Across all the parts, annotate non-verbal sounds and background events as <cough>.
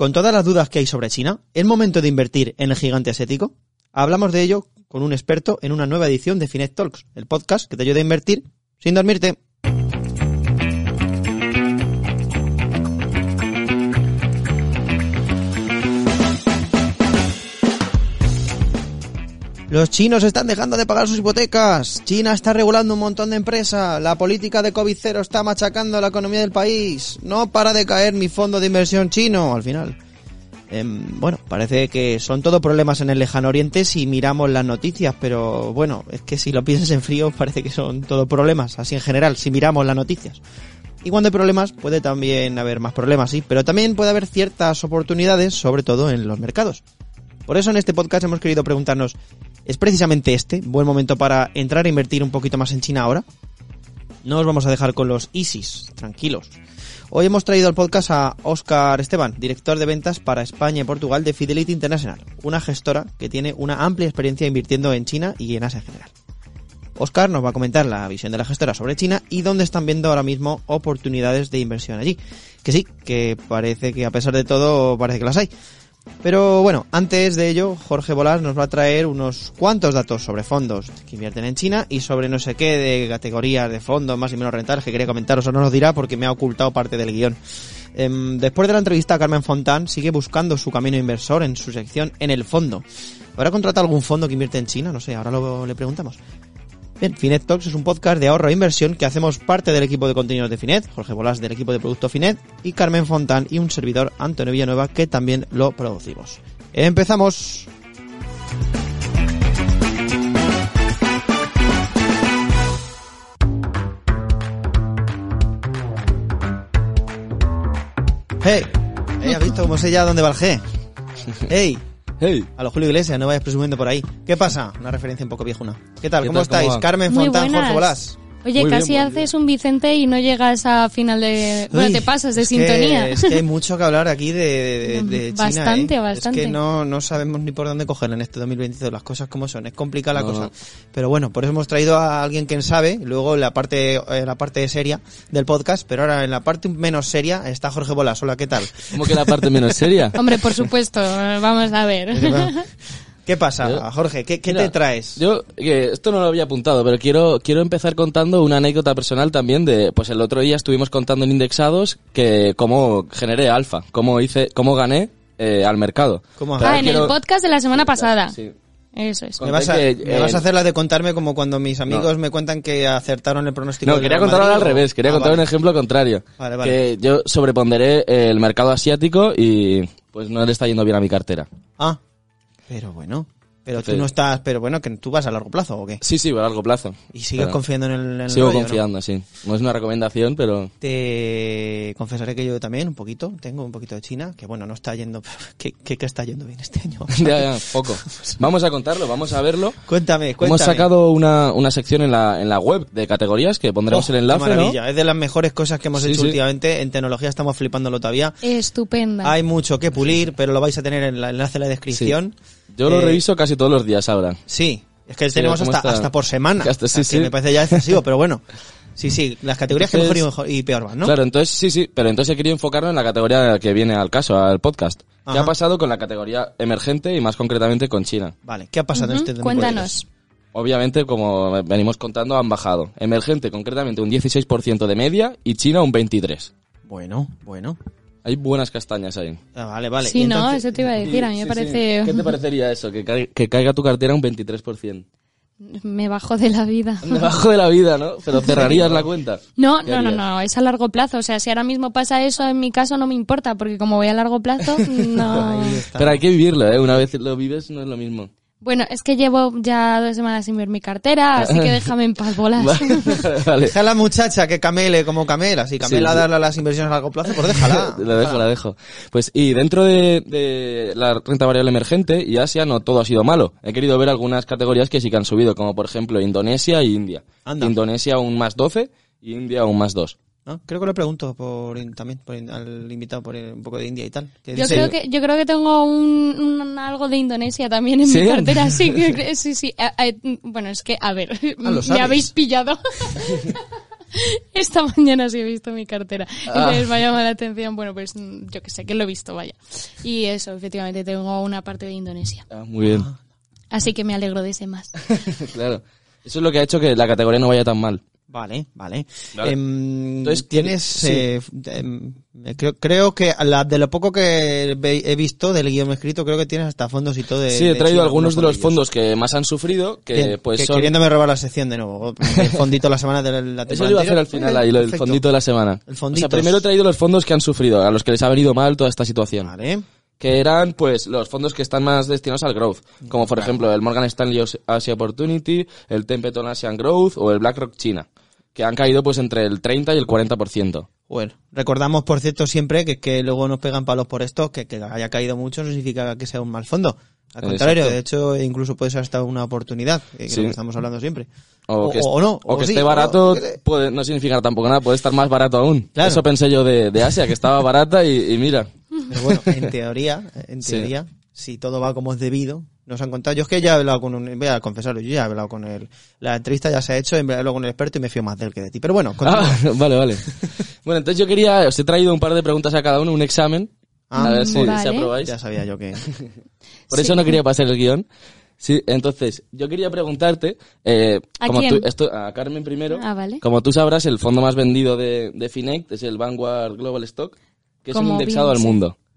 Con todas las dudas que hay sobre China, ¿es momento de invertir en el gigante asiático? Hablamos de ello con un experto en una nueva edición de Finet Talks, el podcast que te ayuda a invertir sin dormirte. Los chinos están dejando de pagar sus hipotecas. China está regulando un montón de empresas. La política de COVID cero está machacando la economía del país. No para de caer mi fondo de inversión chino al final. Em, bueno, parece que son todo problemas en el lejano oriente si miramos las noticias, pero bueno, es que si lo piensas en frío parece que son todo problemas, así en general, si miramos las noticias. Y cuando hay problemas puede también haber más problemas, sí, pero también puede haber ciertas oportunidades, sobre todo en los mercados. Por eso en este podcast hemos querido preguntarnos, ¿es precisamente este buen momento para entrar a invertir un poquito más en China ahora? No os vamos a dejar con los ISIS, tranquilos. Hoy hemos traído al podcast a Óscar Esteban, director de ventas para España y Portugal de Fidelity International, una gestora que tiene una amplia experiencia invirtiendo en China y en Asia en general. Óscar nos va a comentar la visión de la gestora sobre China y dónde están viendo ahora mismo oportunidades de inversión allí. Que sí, que parece que a pesar de todo parece que las hay. Pero bueno, antes de ello, Jorge Bolas nos va a traer unos cuantos datos sobre fondos que invierten en China y sobre no sé qué de categorías de fondos más y menos rentables que quería comentaros o no nos dirá porque me ha ocultado parte del guion. Em, después de la entrevista Carmen Fontán, sigue buscando su camino inversor en su sección En el Fondo. ¿Habrá contratado algún fondo que invierte en China? No sé, ahora lo, le preguntamos. Bien, Finet Talks es un podcast de ahorro e inversión que hacemos parte del equipo de contenidos de Finet, Jorge Bolas del equipo de producto Finet y Carmen Fontán y un servidor Antonio Villanueva que también lo producimos. Empezamos. Hey, ¿has visto cómo sé ya dónde va el G? <laughs> Hey, Hey. a lo Julio Iglesias, no vayas presumiendo por ahí. ¿Qué pasa? Una referencia un poco viejuna. ¿Qué tal? ¿Qué ¿Cómo tal? ¿Cómo estáis? Carmen Muy Fontán, buenas. Jorge Bolas. Oye, Muy bien, casi muy haces un Vicente y no llegas a final de... Bueno, Uy, te pasas de es que- sintonía. es que hay mucho que hablar aquí de, de- de China. Bastante, ¿eh? bastante. Es que no, no sabemos ni por dónde cogerla en este 2022, las cosas como son. Es complicada la No, cosa. no. Pero bueno, por eso hemos traído a alguien que sabe, luego en la parte, en la parte seria del podcast, pero ahora en la parte menos seria está Jorge Bolas. Hola, ¿qué tal? ¿Cómo que la parte menos seria? Hombre, por supuesto, vamos a ver. ¿Qué pasa, Yo- Jorge? ¿Qué, qué Mira, te traes? Yo, que esto no lo había apuntado, pero quiero, quiero empezar contando una anécdota personal también de, pues el otro día estuvimos contando en Indexados que cómo generé alfa, cómo hice, cómo gané eh, al mercado. ¿Cómo Pero Ah, en quiero- el podcast de la semana pasada. Sí. Eso es. ¿Me vas, a, que, me eh, vas a hacer la de contarme como cuando mis amigos No. me cuentan que acertaron el pronóstico No, quería contarlo al revés, quería Ah, contar vale. un ejemplo contrario. Vale, vale. Que yo sobreponderé el mercado asiático y pues no le está yendo bien a mi cartera. Ah, pero bueno. Pero tú Sí. no estás, pero bueno, que tú vas a largo plazo o qué? Sí, sí, a largo plazo. Y sigues Pero- confiando en el, en el Sigo rollo, ¿no? confiando, sí. No es una recomendación, pero... Te confesaré que yo también, un poquito, tengo un poquito de China, que bueno, no está yendo, que, que, que está yendo bien este año. <laughs> ya, ya, poco. Vamos a contarlo, vamos a verlo. Cuéntame, cuéntame. Hemos sacado una, una sección en la, en la web de categorías que pondremos Oh, el qué enlace, ¿no? maravilla, es de las mejores cosas que hemos Sí, hecho sí. últimamente. En tecnología estamos flipándolo todavía. Estupenda. Hay mucho que pulir, pero lo vais a tener en el enlace en la descripción. Yo lo Eh, reviso casi todos los días ahora. Sí, es que Sí, tenemos ¿cómo hasta, está? hasta por semana. <laughs> Que hasta- sí, sí. Me parece ya excesivo, pero bueno. Sí, sí, las categorías que mejor y, Entonces- mejor y peor van, ¿no? Claro, entonces sí, sí, pero entonces he querido enfocarlo en la categoría que viene al caso, al podcast. ¿Qué Ajá. ha pasado con la categoría emergente y más concretamente con China? Vale, ¿qué ha pasado en Ujú, este 2022? Cuéntanos. Obviamente, como venimos contando, han bajado. Emergente concretamente un 16% de media y China un 23%. Bueno, bueno. Hay buenas castañas ahí. Ah, vale, vale. Sí, no, eso te iba a decir. A mí me parece... sí. ¿Qué te <laughs> parecería eso? Que, caiga- que caiga tu cartera un 23%. Me bajo de la vida. <laughs> Debajo de la vida, ¿no? Pero cerrarías la cuenta. No, ¿Qué no, no, no, es a largo plazo. O sea, si ahora mismo pasa eso, en mi caso no me importa, porque como voy a largo plazo, <laughs> no. Pero hay que vivirlo, ¿eh? Una vez lo vives no es lo mismo. Bueno, es que llevo ya dos semanas sin ver mi cartera, así que <laughs> déjame en paz, bolas. vale. Deja a la muchacha que camele como camela. Si camela Sí, darle a las inversiones a largo plazo, pues déjala. <laughs> la dejo, la dejo. Pues, y dentro de, de la renta variable emergente y Asia no todo ha sido malo. He querido ver algunas categorías que sí que han subido, como por ejemplo Indonesia y India. Anda. Indonesia un más 12 y India un más 2. ¿No? Creo que lo pregunto por también por al invitado por un poco de India y tal. Que Yo dice- creo que yo creo que tengo un, un- algo de Indonesia también en ¿Sí? mi cartera, sí, <laughs> sí, sí. Eh, eh, bueno, es que a ver, Ah, me habéis pillado. <laughs> Esta mañana sí he visto mi cartera. Ah. Entonces me ha llamado la atención. Bueno, pues yo que sé, que lo he visto, vaya. Y eso, efectivamente, tengo una parte de Indonesia. Ah, muy bien. Así que me alegro de ese más. <laughs> claro. Eso es lo que ha hecho que la categoría no vaya tan mal. Vale, vale. Vale. Em, Entonces, tienes, sí. eh, em, creo, creo que la- de lo poco que he visto del guion escrito, creo que tienes hasta fondos y todo de Sí, he de traído algunos de los fondos que más han sufrido, que Bien, pues que son... queriéndome robar la sección de nuevo. <laughs> El fondito la semana de la, la Eso temporada lo iba a hacer al final ahí, perfecto. fondito de la semana. El O sea, primero he traído los fondos que han sufrido, a los que les ha venido mal toda esta situación. Vale. Que eran, pues, los fondos que están más destinados al growth. Como, por ejemplo, el Morgan Stanley Asia Opportunity, el Templeton Asian Growth o el BlackRock China. Que han caído, pues, entre el 30 y el 40%. Bueno, recordamos, por cierto, siempre que, que luego nos pegan palos por esto, que, que haya caído mucho no significa que sea un mal fondo. Al contrario, Exacto. de hecho, incluso puede ser hasta una oportunidad, que, que es lo que estamos hablando siempre. O, que, o- o no, o que sí, esté barato, puede, no significa tampoco nada, puede estar más barato aún. Claro. Eso pensé yo de, de Asia, que estaba barata y, y mira. Pero bueno, en teoría, en Sí. Si todo va como es debido, nos han contado. Yo es que ya he hablado con un, voy a confesarlo, yo ya he hablado con él. La entrevista ya se ha hecho, he hablado con el experto y me fío más de él que de ti. Pero bueno. Ah, <laughs> vale, vale. <laughs> Bueno, entonces yo quería, os he traído un par de preguntas a cada uno, un examen. Ah, a ver si, vale. si aprobáis. ya sabía yo que. <laughs> Por Sí. eso no quería pasar el guion. Sí, entonces, yo quería preguntarte, eh, ¿A como quién? tú, esto, a Carmen primero, Ah, vale. como tú sabrás, el fondo más vendido de, de Finect es el Vanguard Global Stock, que es un indexado bien, al sí.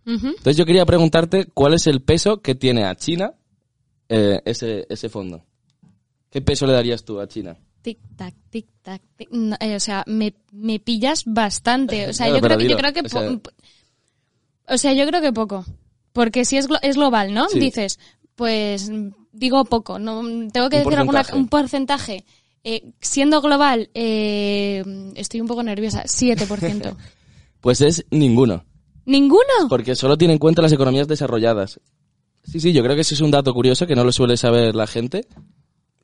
Entonces yo quería preguntarte cuál es el peso que tiene a China eh, ese, ese fondo. ¿Qué peso le darías tú a China? Tic tac, tic tac, tic. No, eh, o sea, me, me pillas bastante. O sea, Claro, yo, creo, que- yo creo que o sea- po- o sea, yo creo que poco. Porque si es, glo- es global, ¿no? Sí. Dices, pues digo poco. No tengo que Un decir alguna un porcentaje. Eh, siendo global, eh, estoy un poco nerviosa. 7%. <laughs> Pues es ninguno, ¿Ninguno? porque solo tiene en cuenta las economías desarrolladas. Sí, sí, yo creo que ese es un dato curioso que no lo suele saber la gente.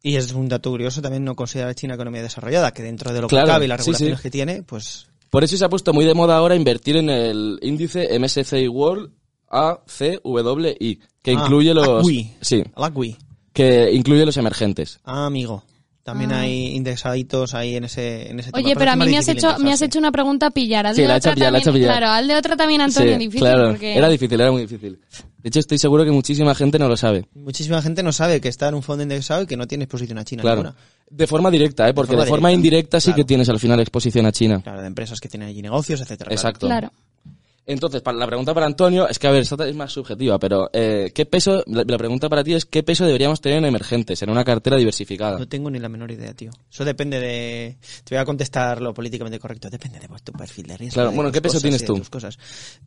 Y es un dato curioso también no considerar a China economía desarrollada, que dentro de lo Claro, que cabe y las regulaciones sí. que tiene, pues. Por eso se ha puesto muy de moda ahora invertir en el índice MSCI World ACWI, que Ah, incluye los sí, La CUI. que incluye los emergentes. Ah, amigo. También Ah. hay indexaditos ahí en ese, en ese tema. Oye, pero a es mí me has hecho, me has hecho una pregunta pillar. Al Sí, de la he hecho pillar, la he hecho también- pillar. Claro, al de otra también, Antonio, Sí, difícil. claro, porque... era difícil, era muy difícil. De hecho, estoy seguro que muchísima gente no lo sabe. Muchísima gente no sabe que está en un fondo indexado y que no tiene exposición a China Claro. ninguna. De forma directa, ¿eh? Porque de forma forma, directa, indirecta sí que tienes al final exposición a China. Claro, de empresas que tienen allí negocios, etcétera. claro. Exacto. Claro. Entonces, para la pregunta para Antonio, es que a ver, esta es más subjetiva, pero eh, ¿qué peso, la, la pregunta para ti es qué peso deberíamos tener en emergentes, en una cartera diversificada? No tengo ni la menor idea, tío. Eso depende de... Te voy a contestar lo políticamente correcto. Depende de tu perfil de riesgo. Claro, de bueno, ¿qué peso tienes tú? tus cosas.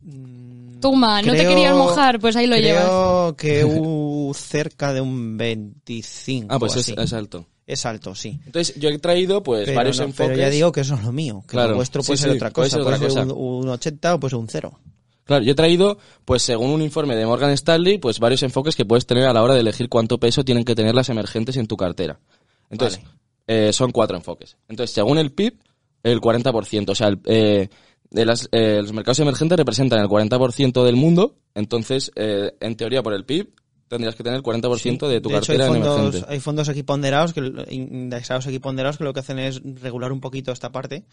Mm, Toma, no te creo- querías mojar, pues ahí lo creo llevas. que uh, cerca de un 25 Ah, pues o es, así. es alto. Es alto, sí. Entonces, yo he traído pues Pero, varios no- enfoques. pero ya digo que eso es lo mío. Que Claro, lo vuestro sí, puede ser sí, otra puede cosa. Puede ser, un, un 80 o puede ser un 0. Claro, yo he traído, pues según un informe de Morgan Stanley, pues varios enfoques que puedes tener a la hora de elegir cuánto peso tienen que tener las emergentes en tu cartera. Entonces, eh, son cuatro enfoques. Entonces, según el PIB, el 40%. O sea, el, eh, de las- eh, los mercados emergentes representan el 40% del mundo. Entonces, eh, en teoría, por el PIB, tendrías que tener el 40% de tu de hecho, hay cartera en fondos, emergente. hay fondos aquí ponderados, que, indexados aquí ponderados, que lo que hacen es regular un poquito esta parte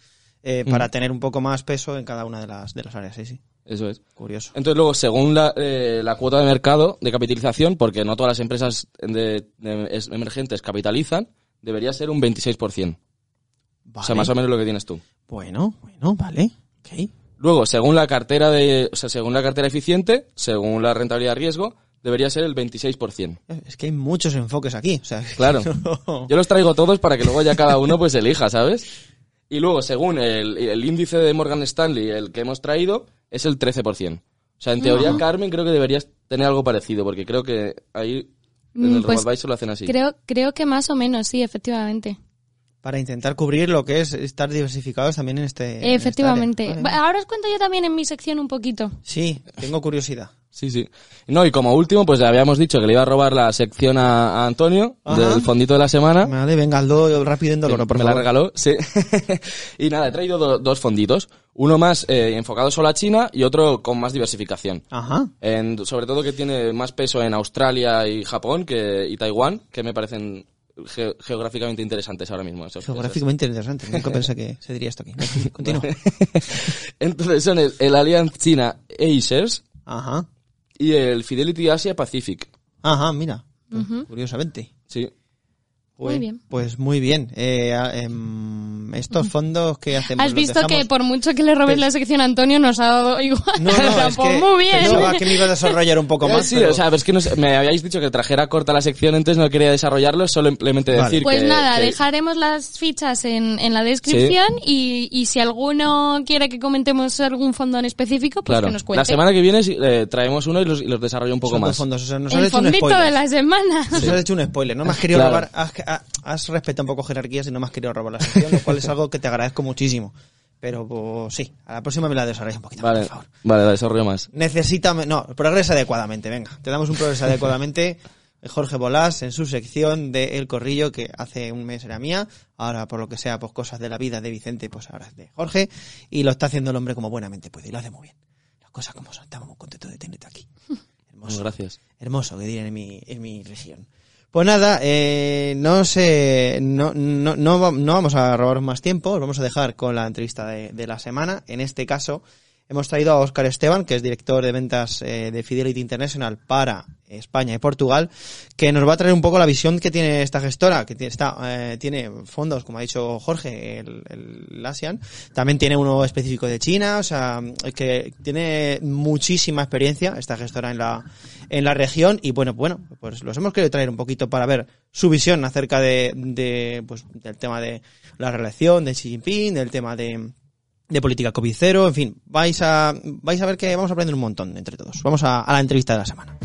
eh, para Mm. tener un poco más peso en cada una de las, de las áreas. Sí, sí. Eso es. Curioso. Entonces luego, según la, eh, la cuota de mercado de capitalización, porque no todas las empresas de, de es- emergentes capitalizan, debería ser un 26%. Vale. O sea, más o menos lo que tienes tú. Bueno, bueno, vale. Luego, según la cartera de, o sea, según la cartera eficiente, según la rentabilidad de riesgo, debería ser el 26%. Es que hay muchos enfoques aquí. O sea, Claro. <laughs> Yo los traigo todos para que luego ya cada uno pues elija, ¿sabes? Y luego, según el, el índice de Morgan Stanley, el que hemos traído, es el 13%. O sea, en teoría, Carmen, creo que deberías tener algo parecido, porque creo que ahí en Mm, el pues, RoboAdvisor lo hacen así. Creo, creo que más o menos, sí, efectivamente. para intentar cubrir lo que es estar diversificados también en este. en esta área. efectivamente. Ahora os cuento yo también en mi sección un poquito. Sí, tengo curiosidad. Sí, sí. No, y como último, pues le habíamos dicho que le iba a robar la sección a, a Antonio Ajá. del fondito de la semana. Vale, venga, rápido en dolor, por me la regaló, sí. <laughs> y nada, he traído do- dos fonditos. Uno más eh, enfocado solo a China y otro con más diversificación. Ajá. En- sobre todo que tiene más peso en Australia y Japón que, y Taiwán, que me parecen ge- geográficamente interesantes ahora mismo. esos- Geográficamente interesante. Nunca <laughs> pensé que se diría esto aquí. <laughs> Continúa. esos. Entonces son el, el Allianz China Acers Ajá. Y el Fidelity Asia Pacific. Ajá, mira. Pues, Curiosamente. Sí. Pues, Muy bien. Pues muy bien. Eh, em, estos fondos que hacemos. Has visto que por mucho que le robes la sección a Antonio nos ha dado igual. No, <laughs> O sea, no, es pues que muy bien. pensaba que me iba a desarrollar un poco <laughs> Eh, más. sí, pero- o sea, pero es que no sé, me habíais dicho que trajera corta la sección, entonces no quería desarrollarlo, solo simplemente Vale. decir Pues que... nada, que- dejaremos las fichas en, en la descripción y, y si alguno quiere que comentemos algún fondo en específico, pues Claro, que nos cuente. la semana que viene eh, traemos uno y los, y los desarrollo un poco son más. fondos. O sea, nos has El hecho un fondito spoiler. de la semana. Nos has hecho un spoiler. No me has querido Claro. robar. Has, has- respetado un poco jerarquías y no me has querido robar la sección, lo cual es algo que te agradezco muchísimo. Pero pues, sí, a la próxima me la desarrollas un poquito más, Vale, por favor. vale, la desarrollo más. Necesita, no, progresa adecuadamente, venga. Te damos un progresa adecuadamente. Jorge Bolás en su sección de El Corrillo, que hace un mes era mía, ahora por lo que sea, pues cosas de la vida de Vicente, pues ahora es de Jorge, y lo está haciendo el hombre como buenamente puede, y lo hace muy bien. Las cosas como son, estamos muy contentos de tenerte aquí. Muchas <laughs> gracias. Hermoso, que dirían en mi, en mi región. Pues nada, eh, no sé, no, no, no, no vamos a robaros más tiempo, os vamos a dejar con la entrevista de la semana. En este caso, hemos traído a Óscar Esteban, que es director de ventas eh, de Fidelity International para España y Portugal, que nos va a traer un poco la visión que tiene esta gestora, que tiene, está, eh, tiene fondos, como ha dicho Jorge, el, el ASEAN, también tiene uno específico de China, o sea, que tiene muchísima experiencia esta gestora en la, en la región. Y bueno, bueno, pues los hemos querido traer un poquito para ver su visión acerca de, de pues, del tema de la relación de Xi Jinping, del tema de, de política COVID cero, en fin, vais a, vais a ver que vamos a aprender un montón entre todos. Vamos a, a la entrevista de la semana.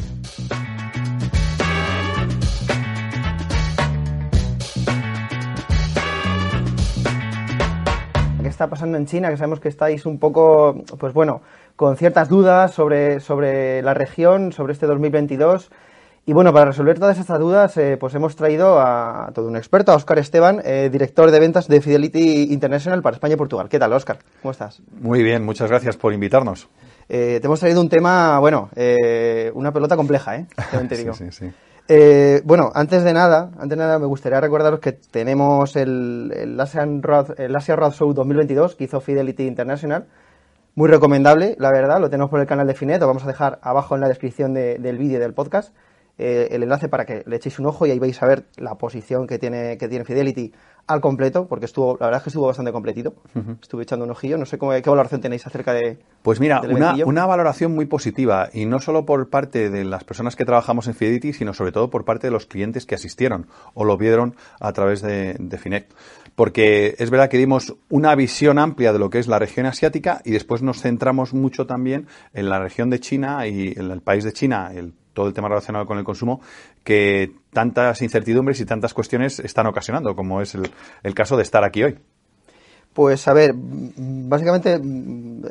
¿Qué está pasando en China? Que sabemos que estáis un poco, pues bueno, con ciertas dudas sobre, sobre la región, sobre este 2022. Y bueno, para resolver todas estas dudas, eh, pues hemos traído a todo un experto, a Óscar Esteban, eh, director de ventas de Fidelity International para España y Portugal. ¿Qué tal, Óscar? ¿Cómo estás? Muy bien, muchas gracias por invitarnos. Eh, te hemos traído un tema, bueno, una pelota compleja, ¿eh? <laughs> Te Sí, digo. sí, sí. Bueno, antes de nada, antes de nada me gustaría recordaros que tenemos el, el, Road, el Asia Road Show 2022 que hizo Fidelity International. Muy recomendable, la verdad, lo tenemos por el canal de Finet, lo vamos a dejar abajo en la descripción de- del vídeo del podcast. Eh, el enlace para que le echéis un ojo y ahí vais a ver la posición que tiene, que tiene Fidelity al completo, porque estuvo, la verdad es que estuvo bastante completito. Estuve echando un ojillo, no sé cómo, qué valoración tenéis acerca de. Pues mira, una, una valoración muy positiva, y no solo por parte de las personas que trabajamos en Fidelity, sino sobre todo por parte de los clientes que asistieron o lo vieron a través de, de Finet. Porque es verdad que dimos una visión amplia de lo que es la región asiática y después nos centramos mucho también en la región de China y en el país de China, el, todo el tema relacionado con el consumo, que tantas incertidumbres y tantas cuestiones están ocasionando, como es el, el caso de estar aquí hoy. Pues a ver, básicamente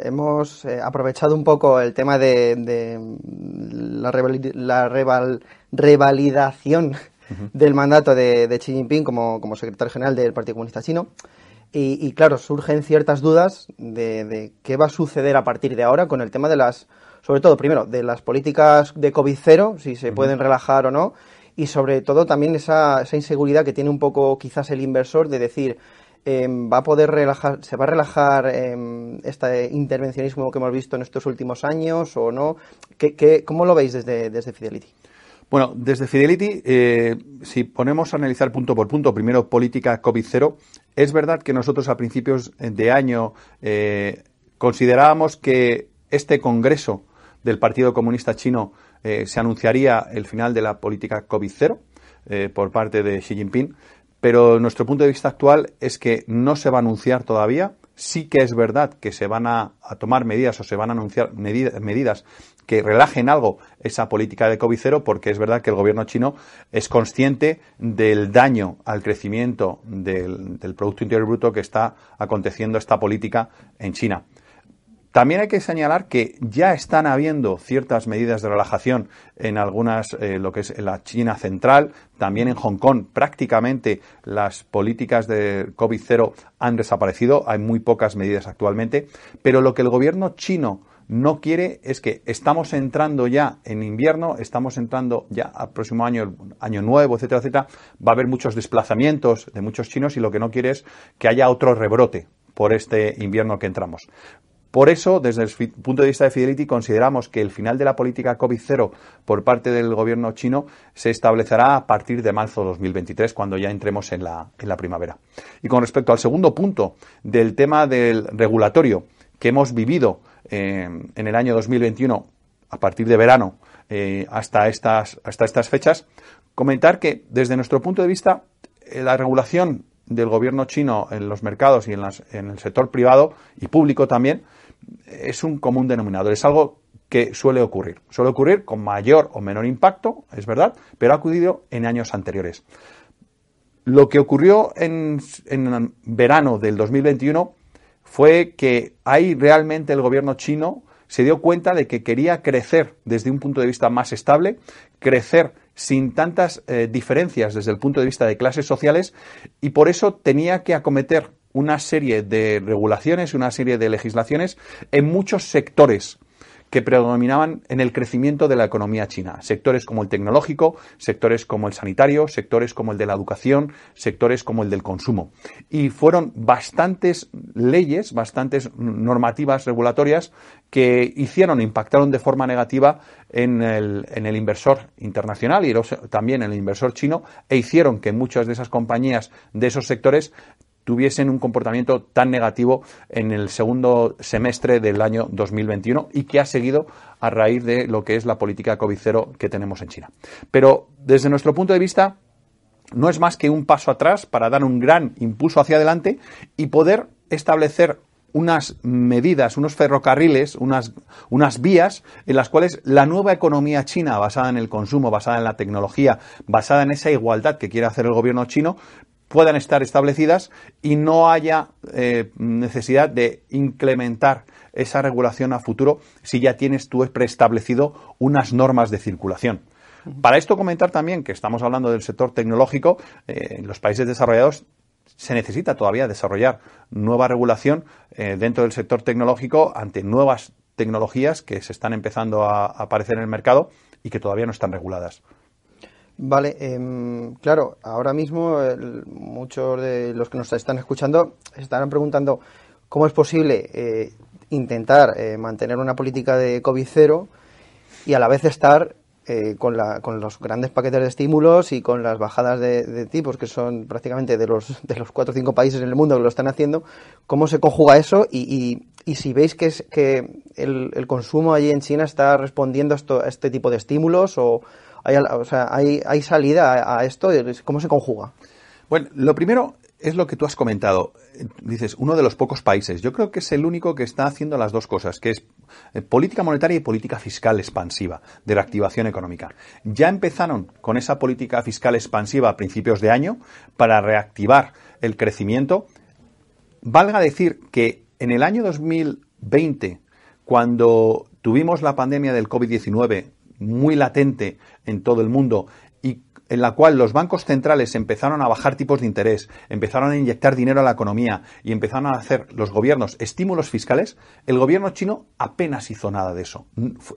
hemos eh, aprovechado un poco el tema de, de, la, revali- la reval- revalidación del mandato de, de Xi Jinping como, como secretario general del Partido Comunista Chino. Y, y, claro, surgen ciertas dudas de, de qué va a suceder a partir de ahora con el tema de las, sobre todo, primero, de las políticas de COVID cero, si se pueden relajar o no, y sobre todo también esa, esa inseguridad que tiene un poco quizás el inversor de decir, eh, va a poder relajar, se va a relajar eh, este intervencionismo que hemos visto en estos últimos años o no. ¿Qué, qué, cómo lo veis desde, desde Fidelity? Bueno, desde Fidelity, eh, si ponemos a analizar punto por punto, primero política COVID-0, es verdad que nosotros a principios de año eh, considerábamos que este Congreso del Partido Comunista Chino eh, se anunciaría el final de la política COVID-0 eh, por parte de Xi Jinping, pero nuestro punto de vista actual es que no se va a anunciar todavía. Sí que es verdad que se van a, tomar medidas o se van a anunciar medida, medidas que relajen algo esa política de COVID cero, porque es verdad que el gobierno chino es consciente del daño al crecimiento del, del Producto Interior Bruto que está aconteciendo esta política en China. También hay que señalar que ya están habiendo ciertas medidas de relajación en algunas, eh, lo que es la China central, también en Hong Kong. Prácticamente las políticas de COVID-0 han desaparecido, hay muy pocas medidas actualmente, pero lo que el gobierno chino no quiere es que estamos entrando ya en invierno, estamos entrando ya al próximo año, año nuevo, etcétera, etcétera, va a haber muchos desplazamientos de muchos chinos y lo que no quiere es que haya otro rebrote por este invierno que entramos. Por eso, desde el punto de vista de Fidelity, consideramos que el final de la política COVID-0 por parte del gobierno chino se establecerá a partir de marzo de 2023, cuando ya entremos en la, en la primavera. Y con respecto al segundo punto del tema del regulatorio que hemos vivido eh, en el año 2021, a partir de verano eh, hasta, estas, hasta estas fechas, comentar que desde nuestro punto de vista eh, la regulación del gobierno chino en los mercados y en, las, en el sector privado y público también es un común denominador, es algo que suele ocurrir. Suele ocurrir con mayor o menor impacto, es verdad, pero ha acudido en años anteriores. Lo que ocurrió en, en verano del 2021 fue que ahí realmente el gobierno chino se dio cuenta de que quería crecer desde un punto de vista más estable, crecer sin tantas eh, diferencias desde el punto de vista de clases sociales y por eso tenía que acometer una serie de regulaciones, una serie de legislaciones en muchos sectores que predominaban en el crecimiento de la economía china. Sectores como el tecnológico, sectores como el sanitario, sectores como el de la educación, sectores como el del consumo. Y fueron bastantes leyes, bastantes normativas regulatorias que hicieron, impactaron de forma negativa en el inversor internacional y también en el inversor chino e hicieron que muchas de esas compañías de esos sectores tuviesen un comportamiento tan negativo en el segundo semestre del año 2021 y que ha seguido a raíz de lo que es la política COVID-0 que tenemos en China. Pero desde nuestro punto de vista, no es más que un paso atrás para dar un gran impulso hacia adelante y poder establecer unas medidas, unos ferrocarriles, unas, unas vías en las cuales la nueva economía china, basada en el consumo, basada en la tecnología, basada en esa igualdad que quiere hacer el gobierno chino, puedan estar establecidas y no haya eh, necesidad de incrementar esa regulación a futuro si ya tienes tú preestablecido unas normas de circulación. Para esto comentar también que estamos hablando del sector tecnológico, eh, en los países desarrollados se necesita todavía desarrollar nueva regulación eh, dentro del sector tecnológico ante nuevas tecnologías que se están empezando a aparecer en el mercado y que todavía no están reguladas. Vale, em, claro, ahora mismo muchos de los que nos están escuchando estarán preguntando cómo es posible eh, intentar eh, mantener una política de COVID cero y a la vez estar eh, con, la, con los grandes paquetes de estímulos y con las bajadas de, tipos que son prácticamente de los <laughs> de los cuatro o cinco países en el mundo que lo están haciendo, cómo se conjuga eso y, y, si veis que, es, que el, el, consumo allí en China está respondiendo a, esto, a este tipo de estímulos o, hay, salida a, esto? ¿Cómo se conjuga? Bueno, lo primero es lo que tú has comentado. Dices, uno de los pocos países. Yo creo que es el único que está haciendo las dos cosas, que es eh, política monetaria y política fiscal expansiva, de reactivación económica. Ya empezaron con esa política fiscal expansiva a principios de año para reactivar el crecimiento. Valga decir que en el año 2020, cuando tuvimos la pandemia del COVID-19 muy latente en todo el mundo y en la cual los bancos centrales empezaron a bajar tipos de interés, empezaron a inyectar dinero a la economía y empezaron a hacer los gobiernos estímulos fiscales, el gobierno chino apenas hizo nada de eso.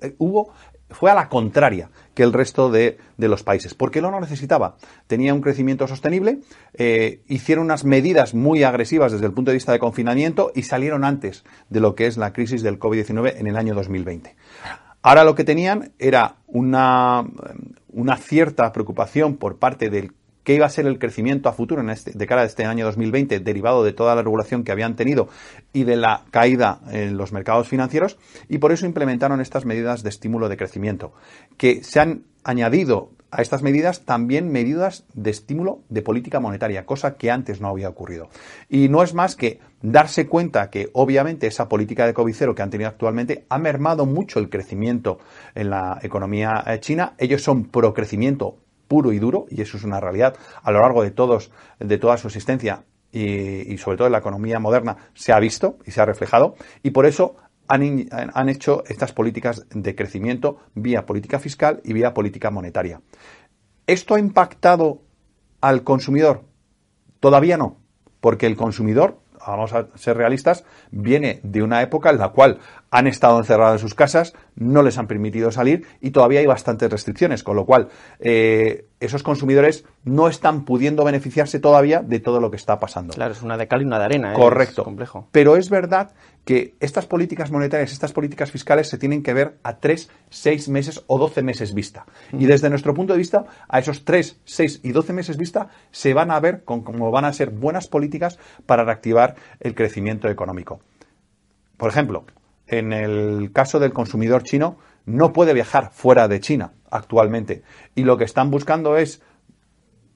Eh, hubo fue a la contraria que el resto de, los países, porque no necesitaba. Tenía un crecimiento sostenible, eh, hicieron unas medidas muy agresivas desde el punto de vista de confinamiento y salieron antes de lo que es la crisis del COVID-19 en el año 2020. Ahora lo que tenían era una, una cierta preocupación por parte del qué iba a ser el crecimiento a futuro este, de cara a este año 2020, derivado de toda la regulación que habían tenido y de la caída en los mercados financieros, y por eso implementaron estas medidas de estímulo de crecimiento, que se han añadido a estas medidas también medidas de estímulo de política monetaria, cosa que antes no había ocurrido. Y no es más que darse cuenta que obviamente esa política de COVID que han tenido actualmente ha mermado mucho el crecimiento en la economía eh, china. Ellos son pro crecimiento puro y duro, y eso es una realidad a lo largo de todos, de toda su existencia y, sobre todo en la economía moderna se ha visto y se ha reflejado y por eso han, hecho estas políticas de crecimiento vía política fiscal y vía política monetaria. ¿Esto ha impactado al consumidor? Todavía no, porque el consumidor, vamos a ser realistas, viene de una época en la cual han estado encerrados en sus casas, no les han permitido salir y todavía hay bastantes restricciones, con lo cual eh, esos consumidores no están pudiendo beneficiarse todavía de todo lo que está pasando. Claro, es una de cal y una de arena. ¿eh? Correcto. Es complejo. Pero es verdad que estas políticas monetarias, estas políticas fiscales se tienen que ver a tres, seis meses o doce meses vista. Y desde nuestro punto de vista, a esos tres, seis y doce meses vista se van a ver como van a ser buenas políticas para reactivar el crecimiento económico. Por ejemplo, en el caso del consumidor chino, no puede viajar fuera de China actualmente. Y lo que están buscando es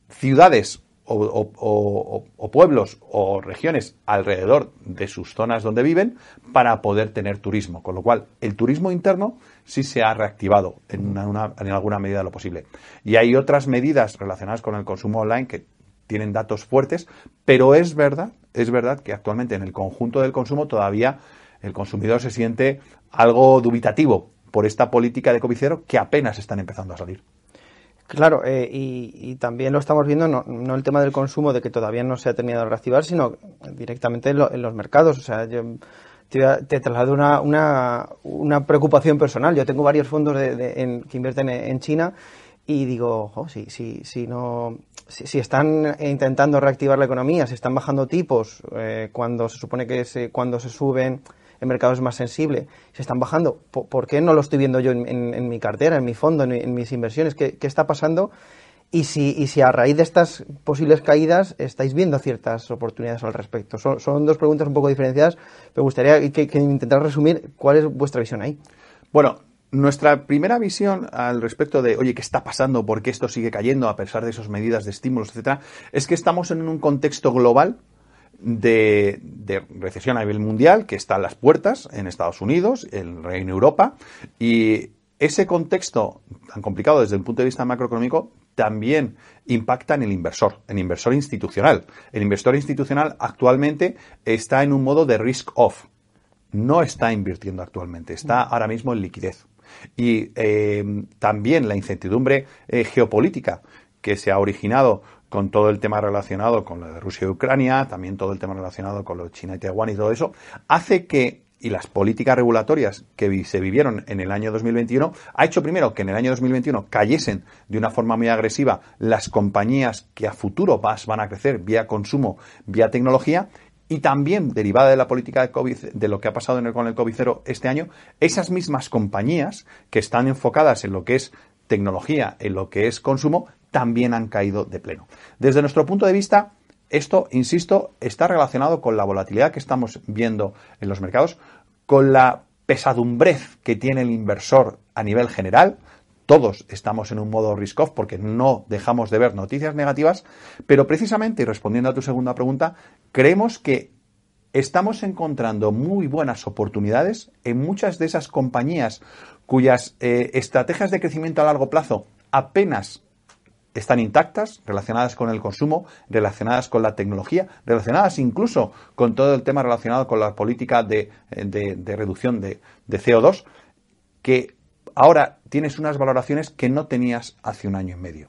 ciudades o, pueblos o regiones alrededor de sus zonas donde viven para poder tener turismo. Con lo cual, el turismo interno sí se ha reactivado en, alguna medida lo posible. Y hay otras medidas relacionadas con el consumo online que tienen datos fuertes, pero es verdad, es verdad que actualmente en el conjunto del consumo todavía el consumidor se siente algo dubitativo por esta política de covicero que apenas están empezando a salir. Claro, eh, y, también lo estamos viendo, no, el tema del consumo, de que todavía no se ha terminado de reactivar, sino directamente en, los mercados. O sea, yo te, traslado una, una, una, preocupación personal. Yo tengo varios fondos de, que invierten en, China y digo, si, si, si, no, si, están intentando reactivar la economía, si están bajando tipos eh, cuando se supone que se, cuando se suben el mercado es más sensible, se están bajando. ¿Por, qué no lo estoy viendo yo en, mi cartera, en mi fondo, en, mis inversiones? ¿Qué, está pasando? Y si, a raíz de estas posibles caídas estáis viendo ciertas oportunidades al respecto. Son, dos preguntas un poco diferenciadas, me gustaría que, que intentar resumir cuál es vuestra visión ahí. Bueno, nuestra primera visión al respecto de, oye, ¿qué está pasando? ¿Por qué esto sigue cayendo a pesar de esas medidas de estímulos, etcétera? Es que estamos en un contexto global de, recesión a nivel mundial que está a las puertas en Estados Unidos, en Reino Europa, y ese contexto tan complicado desde el punto de vista macroeconómico también impacta en el inversor, en el inversor institucional. El inversor institucional actualmente está en un modo de risk off. No está invirtiendo actualmente, está ahora mismo en liquidez. Y eh, también la incertidumbre eh, geopolítica que se ha originado con todo el tema relacionado con lo de Rusia y Ucrania, también todo el tema relacionado con lo de China y Taiwán y todo eso, hace que y las políticas regulatorias que se vivieron en el año 2021 ha hecho primero que en el año 2021 cayesen de una forma muy agresiva las compañías que a futuro van a crecer vía consumo, vía tecnología y también derivada de la política de COVID, de lo que ha pasado con el COVID-0 este año, esas mismas compañías que están enfocadas en lo que es tecnología, en lo que es consumo, también han caído de pleno. Desde nuestro punto de vista, esto, insisto, está relacionado con la volatilidad que estamos viendo en los mercados, con la pesadumbrez que tiene el inversor a nivel general. Todos estamos en un modo risk-off porque no dejamos de ver noticias negativas, pero precisamente, y respondiendo a tu segunda pregunta, creemos que estamos encontrando muy buenas oportunidades en muchas de esas compañías cuyas eh, estrategias de crecimiento a largo plazo apenas están intactas, relacionadas con el consumo, relacionadas con la tecnología, relacionadas incluso con todo el tema relacionado con la política de, reducción de, CO2, que ahora tienes unas valoraciones que no tenías hace un año y medio.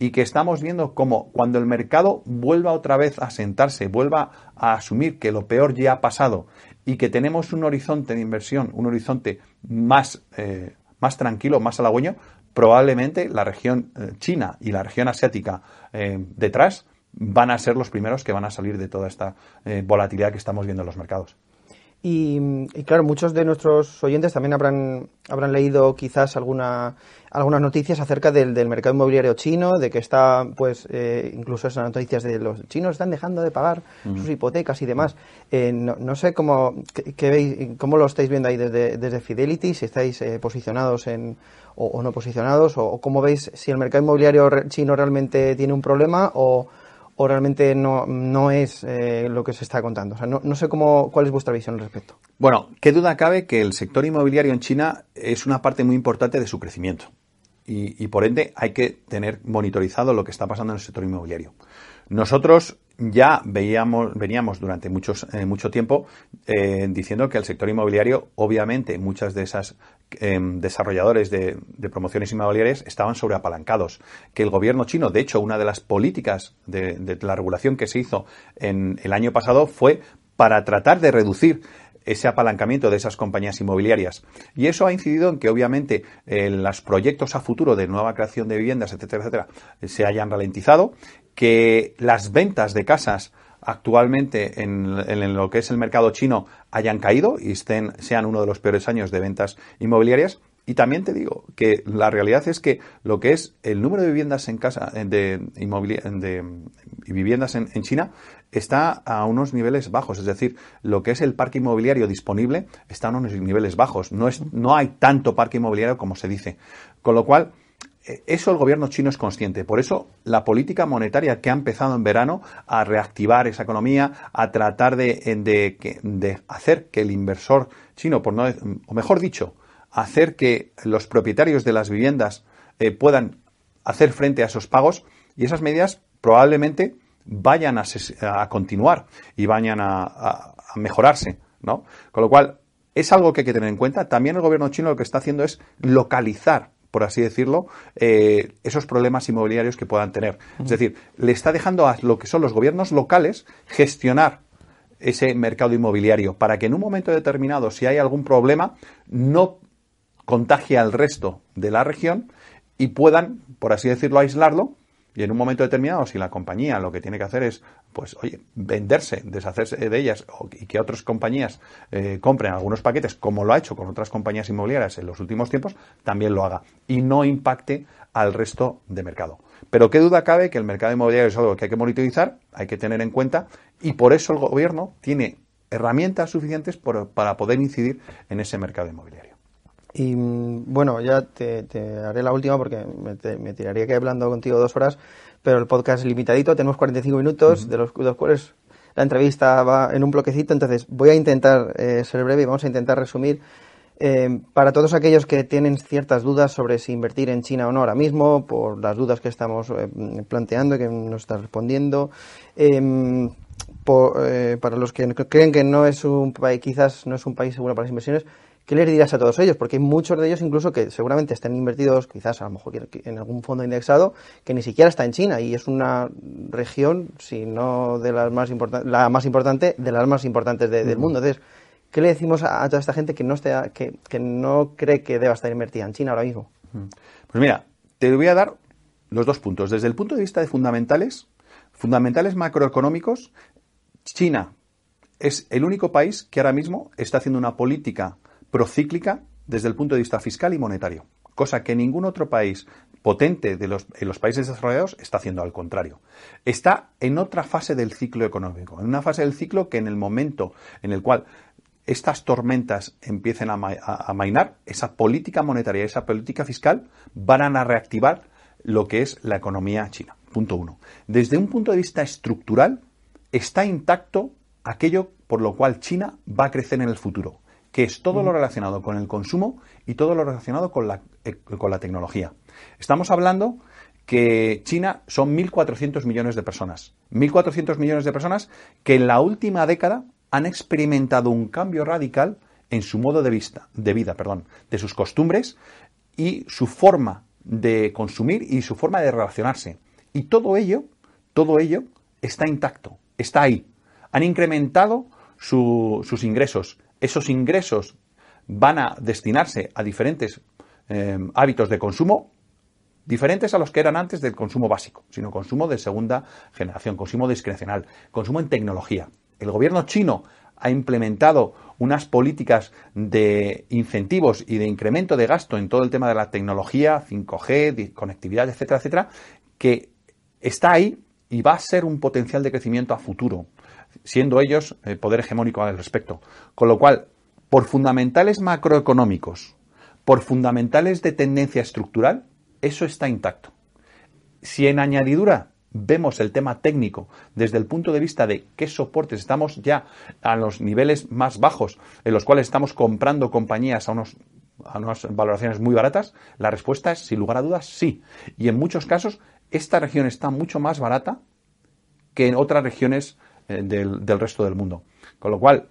Y que estamos viendo como cuando el mercado vuelva otra vez a sentarse, vuelva a asumir que lo peor ya ha pasado y que tenemos un horizonte de inversión, un horizonte más, eh, más tranquilo, más halagüeño, probablemente la región eh, china y la región asiática eh, detrás van a ser los primeros que van a salir de toda esta eh, volatilidad que estamos viendo en los mercados. Y, claro, muchos de nuestros oyentes también habrán, habrán leído quizás alguna, algunas noticias acerca del, mercado inmobiliario chino, de que está, pues, incluso esas noticias de los chinos están dejando de pagar sus hipotecas y demás. no, sé cómo, veis, cómo lo estáis viendo ahí desde, desde Fidelity, si estáis posicionados en, o, no posicionados? O, cómo veis si el mercado inmobiliario chino realmente tiene un problema o, realmente no, no es eh, lo que se está contando? O sea, no, no, sé cómo, cuál es vuestra visión al respecto. Bueno, qué duda cabe que el sector inmobiliario en China es una parte muy importante de su crecimiento. Y, y por ende hay que tener monitorizado lo que está pasando en el sector inmobiliario. Nosotros ya veíamos, veníamos durante muchos, eh, mucho tiempo eh, diciendo que el sector inmobiliario, obviamente, muchas de esas em, desarrolladores de, promociones inmobiliarias estaban sobreapalancados. Que el gobierno chino, de hecho, una de las políticas de, la regulación que se hizo en el año pasado fue para tratar de reducir ese apalancamiento de esas compañías inmobiliarias. Y eso ha incidido en que, obviamente, los proyectos a futuro de nueva creación de viviendas, etcétera, etcétera, se hayan ralentizado, que las ventas de casas actualmente en, lo que es el mercado chino hayan caído y estén, sean uno de los peores años de ventas inmobiliarias. Y también te digo que la realidad es que lo que es el número de viviendas en casa, de, de viviendas en, China, está a unos niveles bajos. Es decir, lo que es el parque inmobiliario disponible está a unos niveles bajos. No, es, no hay tanto parque inmobiliario como se dice. Con lo cual, eh, eso el gobierno chino es consciente. Por eso la política monetaria que ha empezado en verano a reactivar esa economía, a tratar de, hacer que el inversor chino, por no, o mejor dicho, hacer que los propietarios de las viviendas eh, puedan hacer frente a esos pagos y esas medidas probablemente vayan a, continuar y vayan a, a, mejorarse, ¿no? Con lo cual, es algo que hay que tener en cuenta. También el gobierno chino lo que está haciendo es localizar por así decirlo, eh, esos problemas inmobiliarios que puedan tener. Es decir, le está dejando a lo que son los gobiernos locales gestionar ese mercado inmobiliario para que en un momento determinado, si hay algún problema, no contagie al resto de la región y puedan, por así decirlo, aislarlo y en un momento determinado, si la compañía lo que tiene que hacer es, pues, oye, venderse, deshacerse de ellas y que otras compañías eh, compren algunos paquetes, como lo ha hecho con otras compañías inmobiliarias en los últimos tiempos, también lo haga y no impacte al resto de mercado. Pero qué duda cabe que el mercado inmobiliario es algo que hay que monitorizar, hay que tener en cuenta y por eso el gobierno tiene herramientas suficientes para poder incidir en ese mercado inmobiliario. Y mm, bueno, ya te, haré la última porque me, tiraría que hablando contigo dos horas, pero el podcast es limitadito, tenemos 45 minutos, de los, cuales la entrevista va en un bloquecito, entonces voy a intentar eh, ser breve y vamos a intentar resumir. Eh, para todos aquellos que tienen ciertas dudas sobre si invertir en China o no ahora mismo, por las dudas que estamos eh, planteando y que nos está respondiendo, para los que creen que no es un país, quizás no es un país seguro para las inversiones, ¿qué les dirás a todos ellos? Porque hay muchos de ellos incluso que seguramente estén invertidos, quizás a lo mejor en algún fondo indexado, que ni siquiera está en China y es una región, si no de las más importantes, la más importante, de las más importantes del mundo. Entonces, ¿qué le decimos a, toda esta gente que no, esté, que, que no cree que deba estar invertida en China ahora mismo? Pues mira, te voy a dar los dos puntos. Desde el punto de vista de fundamentales, fundamentales macroeconómicos, China es el único país que ahora mismo está haciendo una política procíclica desde el punto de vista fiscal y monetario, cosa que ningún otro país potente de los, en los países desarrollados está haciendo al contrario. Está en otra fase del ciclo económico, en una fase del ciclo que en el momento en el cual estas tormentas empiecen a, a, mainar, esa política monetaria, esa política fiscal van a reactivar lo que es la economía china. Punto uno. Desde un punto de vista estructural, está intacto aquello por lo cual China va a crecer en el futuro que es todo lo relacionado con el consumo y todo lo relacionado con la, eh, con la tecnología. Estamos hablando que China son 1.400 millones de personas. 1.400 millones de personas que en la última década han experimentado un cambio radical en su modo de, vista, de vida, perdón, de sus costumbres y su forma de consumir y su forma de relacionarse. Y todo ello, todo ello está intacto, está ahí. Han incrementado sus ingresos, esos ingresos van a destinarse a diferentes eh, hábitos de consumo diferentes a los que eran antes del consumo básico, sino consumo de segunda generación, consumo discrecional, consumo en tecnología. El gobierno chino ha implementado unas políticas de incentivos y de incremento de gasto en todo el tema de la tecnología, 5G, conectividad, etcétera, etcétera, que está ahí y va a ser un potencial de crecimiento a futuro siendo ellos el poder hegemónico al respecto. Con lo cual, por fundamentales macroeconómicos, por fundamentales de tendencia estructural, eso está intacto. Si en añadidura vemos el tema técnico desde el punto de vista de qué soportes estamos ya a los niveles más bajos en los cuales estamos comprando compañías a unos a unas valoraciones muy baratas, la respuesta es, sin lugar a dudas, sí. Y en muchos casos, esta región está mucho más barata que en otras regiones eh, del, resto del mundo. Con lo cual,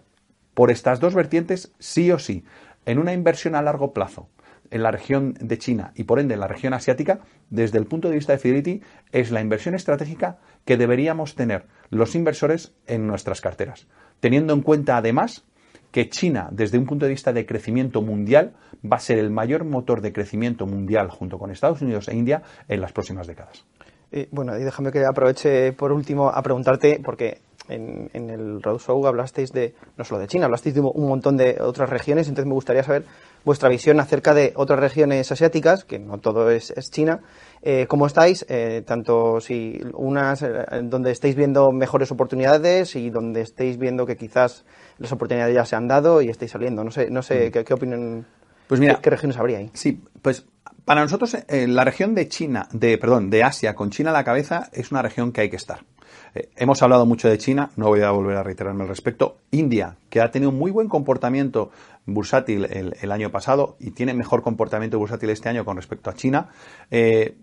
por estas dos vertientes, sí o sí, en una inversión a largo plazo en la región de China y por ende en la región asiática, desde el punto de vista de Fidelity, es la inversión estratégica que deberíamos tener los inversores en nuestras carteras. Teniendo en cuenta además que China, desde un punto de vista de crecimiento mundial, va a ser el mayor motor de crecimiento mundial junto con Estados Unidos e India en las próximas décadas. Eh, bueno, y déjame que aproveche por último a preguntarte, porque en, en el Roadshow hablasteis de, no solo de China, hablasteis de un montón de otras regiones, entonces me gustaría saber vuestra visión acerca de otras regiones asiáticas, que no todo es, es China. Eh, ¿Cómo estáis? Eh, tanto si unas eh, donde estáis viendo mejores oportunidades y donde estéis viendo que quizás las oportunidades ya se han dado y estáis saliendo. No sé, no sé ¿qué, qué opinión, Pues mira, qué, qué regiones habría ahí? Sí, pues para nosotros eh, la región de China, de perdón, de Asia con China a la cabeza es una región que hay que estar. Eh, hemos hablado mucho de China, no voy a volver a reiterarme al respecto. India, que ha tenido muy buen comportamiento bursátil el, el año pasado y tiene mejor comportamiento bursátil este año con respecto a China, eh,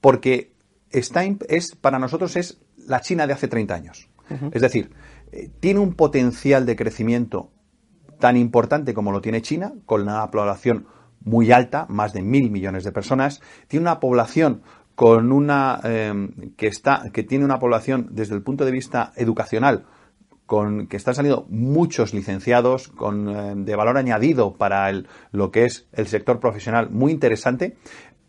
porque está, es, para nosotros es la China de hace 30 años. Es decir, eh, tiene un potencial de crecimiento tan importante como lo tiene China, con una población muy alta, más de mil millones de personas, tiene una población con una eh, que está que tiene una población desde el punto de vista educacional con que están saliendo muchos licenciados con eh, de valor añadido para el- lo que es el sector profesional muy interesante,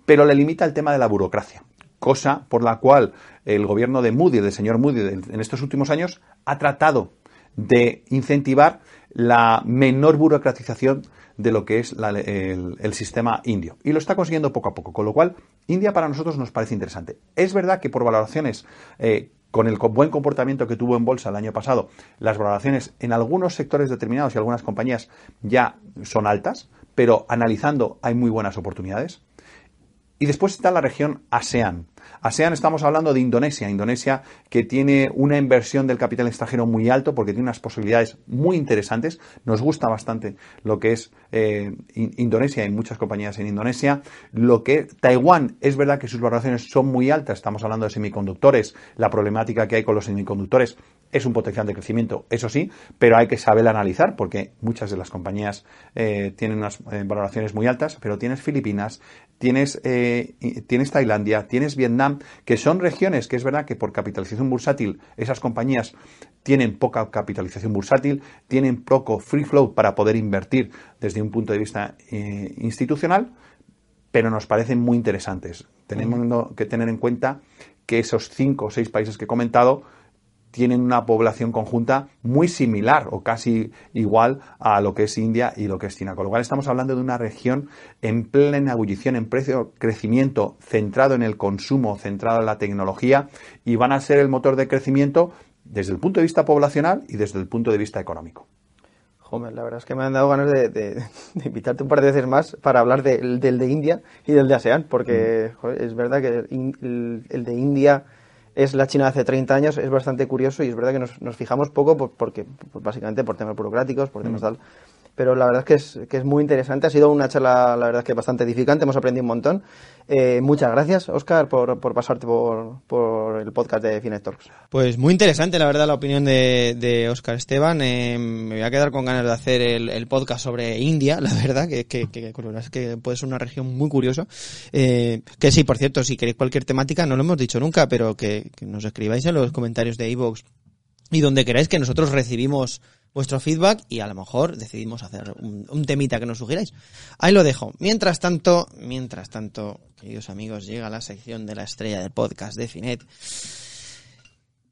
pero le limita el tema de la burocracia, cosa por la cual el gobierno de Moody, del señor Moody, en estos últimos años ha tratado de incentivar la menor burocratización de lo que es el, sistema indio. Y lo está consiguiendo poco a poco, con lo cual India para nosotros nos parece interesante. Es verdad que por valoraciones, eh, con el buen comportamiento que tuvo en bolsa el año pasado, las valoraciones en algunos sectores determinados y algunas compañías ya son altas, pero analizando hay muy buenas oportunidades. Y después está la región ASEAN. ASEAN estamos hablando de Indonesia. Indonesia que tiene una inversión del capital extranjero muy alto porque tiene unas posibilidades muy interesantes. Nos gusta bastante lo que es eh, In- Indonesia y muchas compañías en Indonesia. Lo que Taiwán es verdad que sus valoraciones son muy altas. Estamos hablando de semiconductores. La problemática que hay con los semiconductores es un potencial de crecimiento, eso sí, pero hay que saber analizar porque muchas de las compañías eh, tienen unas eh, valoraciones muy altas, pero tienes Filipinas, tienes, eh, tienes Tailandia, tienes Vietnam, que son regiones que es verdad que por capitalización bursátil esas compañías tienen poca capitalización bursátil, tienen poco free flow para poder invertir desde un punto de vista eh, institucional, pero nos parecen muy interesantes. Tenemos que tener en cuenta que esos cinco o seis países que he comentado tienen una población conjunta muy similar o casi igual a lo que es India y lo que es China. Con lo cual estamos hablando de una región en plena ebullición, en precio crecimiento, centrado en el consumo, centrado en la tecnología y van a ser el motor de crecimiento desde el punto de vista poblacional y desde el punto de vista económico. Joder, la verdad es que me han dado ganas de, de- de invitarte un par de veces más para hablar del, del de India y del de ASEAN, porque joder, es verdad que el de India es la China de hace 30 años, es bastante curioso y es verdad que nos, nos fijamos poco por- porque, básicamente por temas burocráticos, por temas tal. Pero la verdad es que, es que es muy interesante, ha sido una charla, la verdad es que bastante edificante, hemos aprendido un montón. Eh, muchas gracias, Oscar, por, por pasarte por, por el podcast de Finet Talks. Pues muy interesante, la verdad, la opinión de, de Oscar Esteban. Eh, me voy a quedar con ganas de hacer el, el podcast sobre India, la verdad, que, que, que, que puede ser una región muy curiosa. Eh, que sí, por cierto, si queréis cualquier temática, no lo hemos dicho nunca, pero que, que nos escribáis en los comentarios de iVoox y donde queráis que nosotros recibimos vuestro feedback y a lo mejor decidimos hacer un, un temita que nos sugiráis. Ahí lo dejo. Mientras tanto, mientras tanto, queridos amigos, llega la sección de la estrella del podcast de Finet.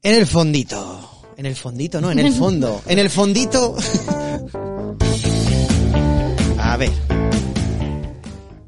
En el fondito. En el fondito, no, en el fondo. <laughs> En el fondito. A ver.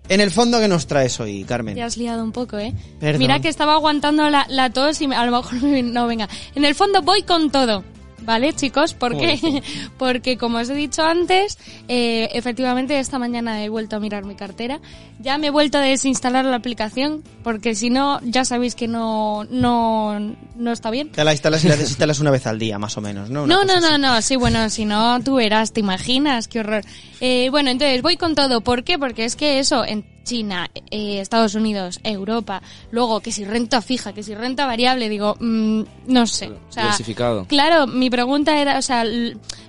En el fondo que nos traes hoy, Carmen. Te has liado un poco, ¿eh? Perdón. Mira que estaba aguantando la, la tos y me- a lo mejor <laughs> no venga. En el fondo voy con todo. ¿Vale, chicos? ¿Por ¿Cómo qué? Porque, como os he dicho antes, eh, efectivamente esta mañana he vuelto a mirar mi cartera. Ya me he vuelto a desinstalar la aplicación, porque si no, ya sabéis que no, no, no está bien. Te la instalas y la desinstalas una vez al día, más o menos, ¿no? Una No, no, no, no, sí, bueno, si no, tú verás, te imaginas, qué horror. Eh, bueno, entonces voy con todo, ¿por qué? Porque es que eso, en China, eh, Estados Unidos, Europa, luego que si renta fija, que si renta variable, digo, mm, no sé. O sea, Diversificado. Claro, mi pregunta era, o sea,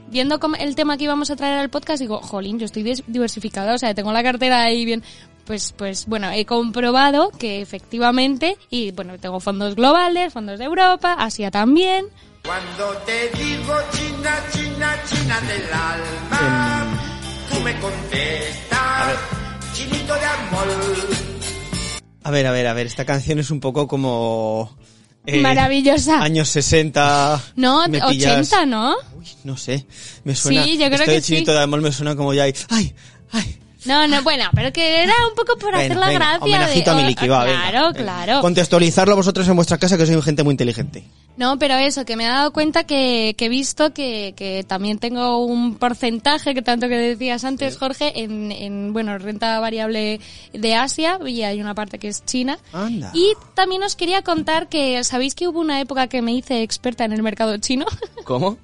viendo el tema que íbamos a traer al podcast, digo, jolín, yo estoy diversificada, o sea, tengo la cartera ahí bien. pues, pues bueno, he comprobado que efectivamente, y bueno, tengo fondos globales, fondos de Europa, Asia también. Cuando te digo China, China, China del alma, tú me contestas, chinito de amor. A ver, a ver, a ver, esta canción es un poco como... eh, Maravillosa. Años 60. No, me 80, pillas- ¿no? Uy, no sé, me suena... Sí, yo creo esto que de Chinito sí. de Amor me suena como ya... hay- ¡Ay! ¡Ay! No, no, bueno, pero que era un poco por hacer la gracia homenajito de... a Miliki, va, claro, venga. claro. Contextualizarlo vosotros en vuestra casa, que sois gente muy inteligente. No, pero eso, que me he dado cuenta que, que he visto que, que también tengo un porcentaje, que tanto que decías antes, Jorge, en, en, bueno, renta variable de Asia, y hay una parte que es China. Anda. Y también os quería contar que, ¿sabéis que hubo una época que me hice experta en el mercado chino? ¿Cómo?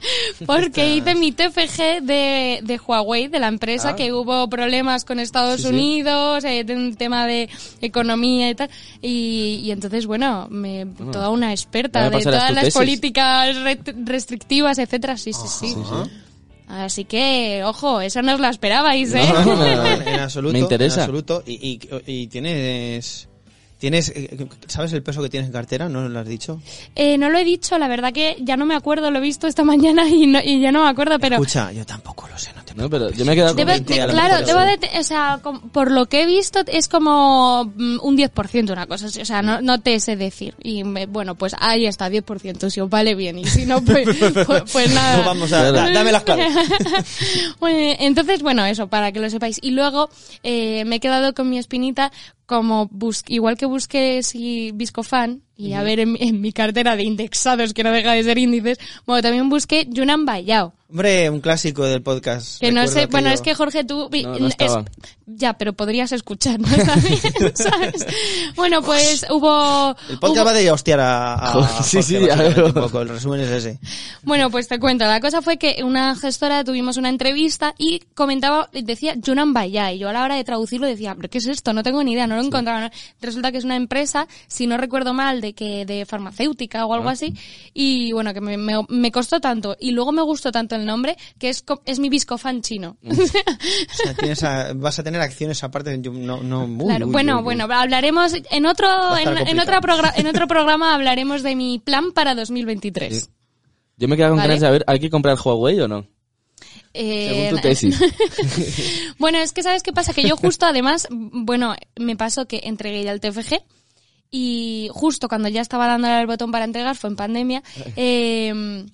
<laughs> Porque hice mi TFG de, de Huawei, de la empresa, Ah. que hubo problemas con Estados Sí, sí. Unidos, eh, un tema de economía y tal. Y, y entonces, bueno, me, toda una experta de todas las tesis. políticas re- restrictivas, etcétera. Sí, sí, sí. Así que, ojo, eso no os la esperabais, ¿eh? No, no, no, no. <laughs> en, en absoluto. Me interesa. En absoluto. Y, y, y tienes... ¿Tienes, eh, ¿Sabes el peso que tienes en cartera? ¿No lo has dicho? Eh, no lo he dicho, la verdad que ya no me acuerdo, lo he visto esta <laughs> mañana y, no- y ya no me acuerdo, pero... Escucha, yo tampoco lo sé, no te No, pero yo me he quedado con Debe- 20 a lo claro, debo de, o sea, por lo que he visto es como mm, un 10% una cosa o sea, no, no te sé decir. Y me- bueno, pues ahí está, 10%, si os vale bien, y si no, pues, <laughs> pues, pues nada. No vamos a... da- dame las claves. <laughs> Bueno, entonces, bueno, eso, para que lo sepáis. Y luego eh, me he quedado con mi espinita, como bus igual que busqué si Viscofan, y a ver en, mi- en mi cartera de indexados, que no deja de ser índices, bueno, también busqué Yunnan Bayao. Hombre, un clásico del podcast. Que no sé, bueno, es que Jorge, tú... vi- No, no estaba. ya, pero podrías escuchar, ¿no? <laughs> También, <laughs> ¿sabes? Bueno, pues hubo... El podcast hubo- va de hostiar a, <laughs> Jorge, sí, sí, ya un poco. El resumen es ese. Bueno, pues te cuento. La cosa fue que una gestora tuvimos una entrevista y comentaba, decía Yunan Baya. Y yo a la hora de traducirlo decía, ¿pero qué es esto? No tengo ni idea, no lo encontraba. Resulta que es una empresa, si no recuerdo mal, de que de farmacéutica o algo así. Y bueno, que me, me, me costó tanto. Y luego me gustó tanto el nombre que es, es mi viscofan chino. O sea, tienes a- vas a tener acciones aparte. yo no, no, uy, Claro, uy, bueno, uy, uy. bueno, hablaremos en otro, en, en otra en otro <laughs> programa hablaremos de mi plan para 2023. Sí. Yo me he quedado con Vale. ganas de saber, ¿hay que comprar Huawei o no? Eh, Según tu tesis. <laughs> <laughs> bueno, es que sabes qué pasa, que yo justo además, bueno, me pasó que entregué ya el TFG y justo cuando ya estaba dándole al botón para entregar, fue en pandemia, eh,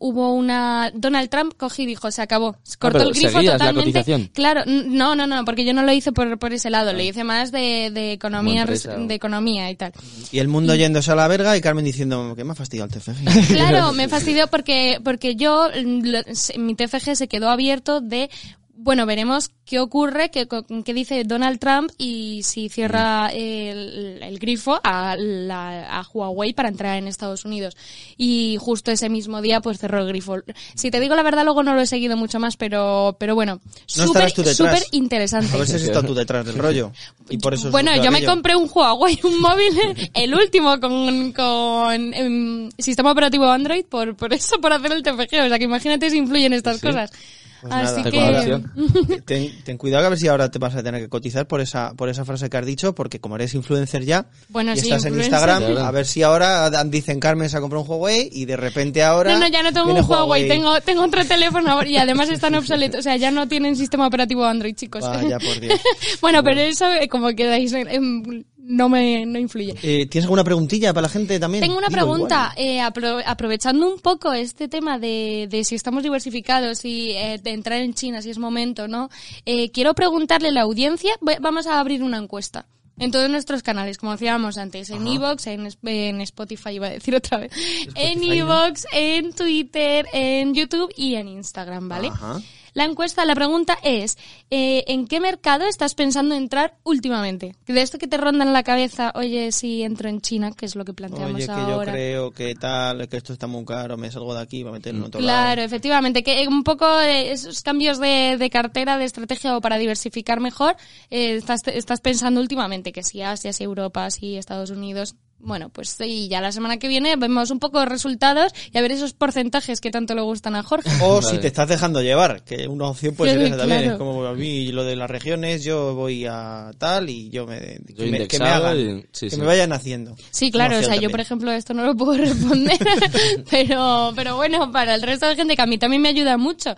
hubo una Donald Trump cogí y dijo se acabó cortó Ah, pero el grifo totalmente claro no no no porque yo no lo hice por, por ese lado lo hice más de, de economía empresa, de economía y tal. Y el mundo yéndose a la verga y Carmen diciendo que me ha fastidiado el TFG. <laughs> Claro, me fastidió porque, porque yo, mm, lo- mi TFG se quedó abierto de, bueno, veremos qué ocurre, qué, qué dice Donald Trump y si cierra el, el grifo a, la, a Huawei para entrar en Estados Unidos. Y justo ese mismo día, pues cerró el grifo. Si te digo la verdad, luego no lo he seguido mucho más, pero, pero bueno, No súper, interesante. A ver si has estado tú detrás del rollo. Y por eso Bueno, yo me aquello. compré un Huawei, un móvil, el último con, con em, sistema operativo Android por, por eso, por hacer el TFG. O sea, que imagínate si influyen estas cosas. Pues Así nada. que... <laughs> Ten, ten cuidado a ver si ahora te vas a tener que cotizar por esa por esa frase que has dicho, porque como eres influencer ya Bueno, y sí, estás en. Instagram, a ver si ahora dicen Carmen se ha comprado un Huawei y de repente ahora No, no, ya no tengo un Huawei, tengo, tengo otro teléfono y además están obsoletos. O sea, ya no tienen sistema operativo Android, chicos. Vaya, por Dios. <laughs> bueno, pero eso, eh, como quedáis, em, no me no influye. Eh, ¿Tienes alguna preguntilla para la gente también? Tengo una Digo, pregunta, eh, apro- aprovechando un poco este tema de, de si estamos diversificados y eh, de entrar en China, si es momento, ¿no? Eh, quiero preguntarle a la audiencia, vamos a abrir una encuesta. En todos nuestros canales, como decíamos antes, en Evox, en, en Spotify, iba a decir otra vez, en Evox, en Twitter, en YouTube y en Instagram, ¿vale? Ajá. La encuesta, la pregunta es, eh, ¿en qué mercado estás pensando entrar últimamente? De esto que te ronda en la cabeza, oye, si entro en China, que es lo que planteamos Oye, que ahora. yo creo que tal, que esto está muy caro, me salgo de aquí para meterlo en otro Claro, lado. efectivamente, que un poco eh, esos cambios de, de cartera, de estrategia o para diversificar mejor, eh, estás, estás pensando últimamente que si Asia, si Europa, si Estados Unidos, Bueno, pues sí, ya la semana que viene vemos un poco de resultados y a ver esos porcentajes que tanto le gustan a Jorge. O Vale. si te estás dejando llevar, que una opción puede ser esa también. claro. Es como a mí lo de las regiones, yo voy a tal y yo me, que Yo me, que me hagan, y- sí, que sí. me vayan haciendo. Sí, claro, o sea, yo por ejemplo esto no lo puedo <laughs> responder, <laughs> pero, pero bueno, para el resto de gente que a mí también me ayuda mucho.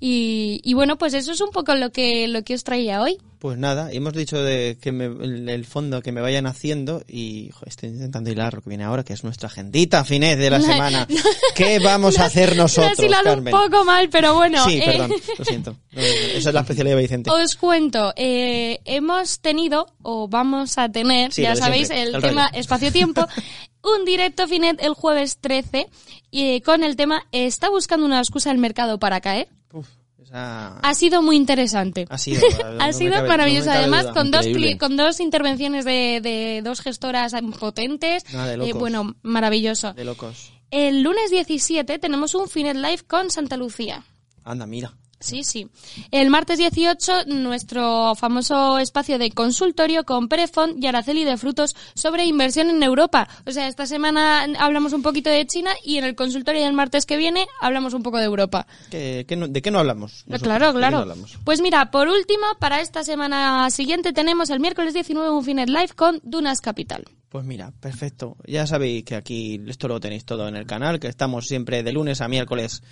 Y, y bueno, pues eso es un poco lo que, lo que os traía hoy. Pues nada, hemos dicho de que me, el, el fondo que me vayan haciendo y jo, estoy intentando hilar lo que viene ahora, que es nuestra agendita finés de la <laughs> No, semana. ¿Qué vamos <laughs> a hacer nosotros, un poco mal, pero bueno. sí, eh, perdón, lo siento. <laughs> Esa es la especialidad de Vicente. Os cuento, eh, hemos tenido, o vamos a tener, Sí, ya sabéis, siempre, el el tema espacio-tiempo, un directo Finet el jueves 13 y, con el tema ¿Está buscando una excusa el mercado para caer? Uf, esa... Ha sido muy interesante. Ha sido, <laughs> no ha me sido cabe- maravilloso. no Además, duda. con dos, Increíble. con dos intervenciones de, de dos gestoras potentes. Nada de Eh, locos. bueno, maravilloso. De locos. El lunes 17 tenemos un Finet Live con Santa Lucía. Anda, mira. Sí, sí. El martes 18, nuestro famoso espacio de consultorio con Perefont y Araceli de Frutos sobre inversión en Europa. O sea, esta semana hablamos un poquito de China y en el consultorio del martes que viene hablamos un poco de Europa. ¿Qué, qué no- ¿De qué no hablamos? nosotros? claro, ¿De qué no claro. hablamos? Pues mira, por último, para esta semana siguiente tenemos el miércoles 19 un Finet Live con Dunas Capital. Pues mira, perfecto. Ya sabéis que aquí esto lo tenéis todo en el canal, que estamos siempre de lunes a miércoles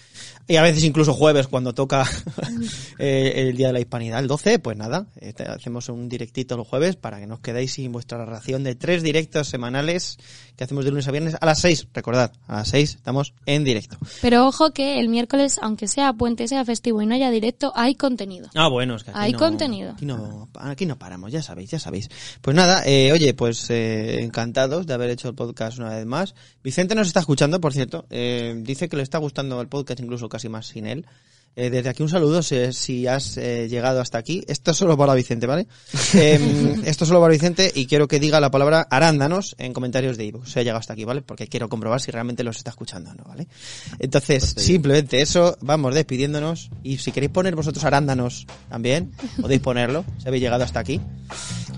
y a veces incluso jueves cuando toca <laughs> eh, el Día de la Hispanidad, el 12, pues nada, eh, te- hacemos un directito los jueves para que nos quedéis sin vuestra ración de tres directos semanales que hacemos de lunes a viernes a las 6. Recordad, a las 6 estamos en directo. Pero ojo que el miércoles, aunque sea puente, sea festivo y no haya directo, hay contenido. Ah, bueno, es que aquí Hay no- contenido. Aquí no, aquí no paramos, ya sabéis, ya sabéis. Pues nada, eh, oye, pues eh, encantados de haber hecho el podcast una vez más. Vicente nos está escuchando, por cierto. eh, dice que le está gustando el podcast incluso casi más sin él. Eh, desde aquí un saludo si, si has eh, llegado hasta aquí. Esto es solo para Vicente, ¿vale? <laughs> Eh, esto es solo para Vicente y quiero que diga la palabra arándanos en comentarios de iVoox. Si ha llegado hasta aquí, ¿vale? Porque quiero comprobar si realmente los está escuchando o no, ¿vale? Entonces, simplemente eso, vamos despidiéndonos. Y si queréis poner vosotros arándanos también, podéis ponerlo, si habéis llegado hasta aquí.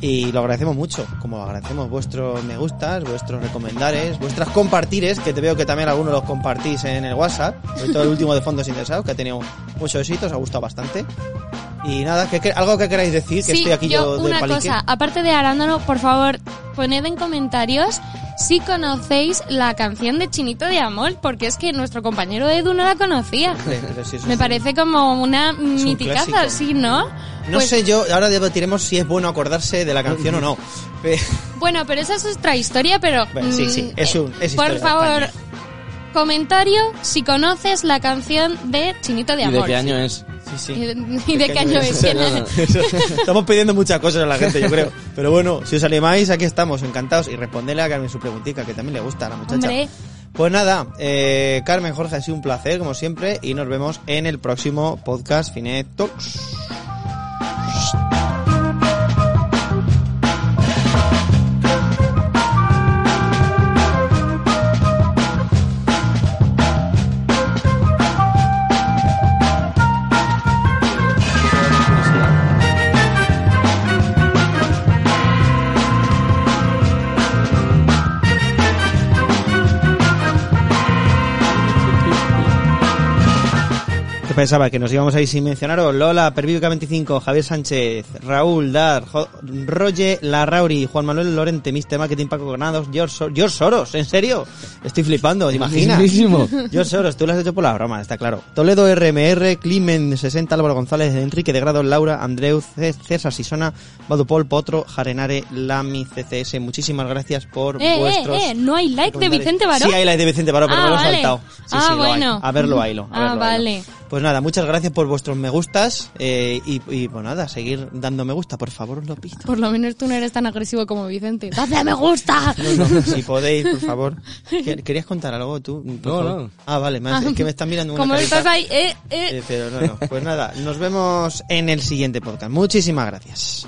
Y lo agradecemos mucho, como agradecemos vuestros me gustas, vuestros recomendares, vuestras compartires, que te veo que también algunos los compartís en el WhatsApp, sobre todo el último de Fondos Interesados, que ha tenido mucho éxito, os ha gustado bastante. Y nada, ¿qué- qué- algo que queráis decir, que sí, estoy aquí yo, de una palique. cosa, aparte de Arándano, por favor, poned en comentarios si conocéis la canción de Chinito de Amor, porque es que nuestro compañero Edu no la conocía. Me parece como una miticaza, clásico. sí, ¿no? No Pues, sé yo, ahora debatiremos si es bueno acordarse de la canción o no. <laughs> Bueno, pero esa es otra historia, pero... Bueno, sí, mm, sí, es un- es Por favor, España. comentario si conoces la canción de Chinito de ¿Y Amor. de qué año es? Sí, sí. ¿Y de, qué año <laughs> es? Estamos pidiendo muchas cosas a la gente, yo creo. Pero bueno, si os animáis, aquí estamos, encantados. Y respondele a Carmen su preguntita, que también le gusta a la muchacha. Hombre, Pues nada, eh, Carmen, Jorge, ha sido un placer, como siempre. Y nos vemos en el próximo podcast Finet Talks. ¿Qué pensaba? ¿Que nos íbamos a ir sin mencionaros? Lola, Pervivica 25, Javier Sánchez, Raúl Dar, Jo- Roger Larrauri, Juan Manuel Lorente, Mr. Marketing Paco Granados, George, Sor- George Soros, ¿en serio? Estoy flipando, ¿te imaginas? George Soros, tú lo has hecho por la broma, está claro. Toledo RMR, Climen 60, Álvaro González, Enrique de Grado, Laura, Andreu, C- César Sisona, Badupol, Potro, Jarenare, Lami, CCS. Muchísimas gracias por eh, vuestros... eh, eh, no hay like de. Vicente Baró. Sí, hay like de Vicente Baró, pero Ah, me lo he vale. saltado. Sí, Ah, sí, lo hay. bueno. A verlo, haylo. a Ah, verlo, haylo. vale. Pues nada, muchas gracias por vuestros me gustas eh, y, y pues nada, seguir dando me gusta, por favor, os lo pido. Por lo menos tú no eres tan agresivo como Vicente. <laughs> ¡Dame a me gusta! No, no, si podéis, por favor. ¿Quer- ¿Querías contar algo tú? No, no. Ah, vale, has- es que me están mirando una Como carita. estás ahí, eh, eh. Eh, pero no, no. Pues nada, nos vemos en el siguiente podcast. Muchísimas gracias.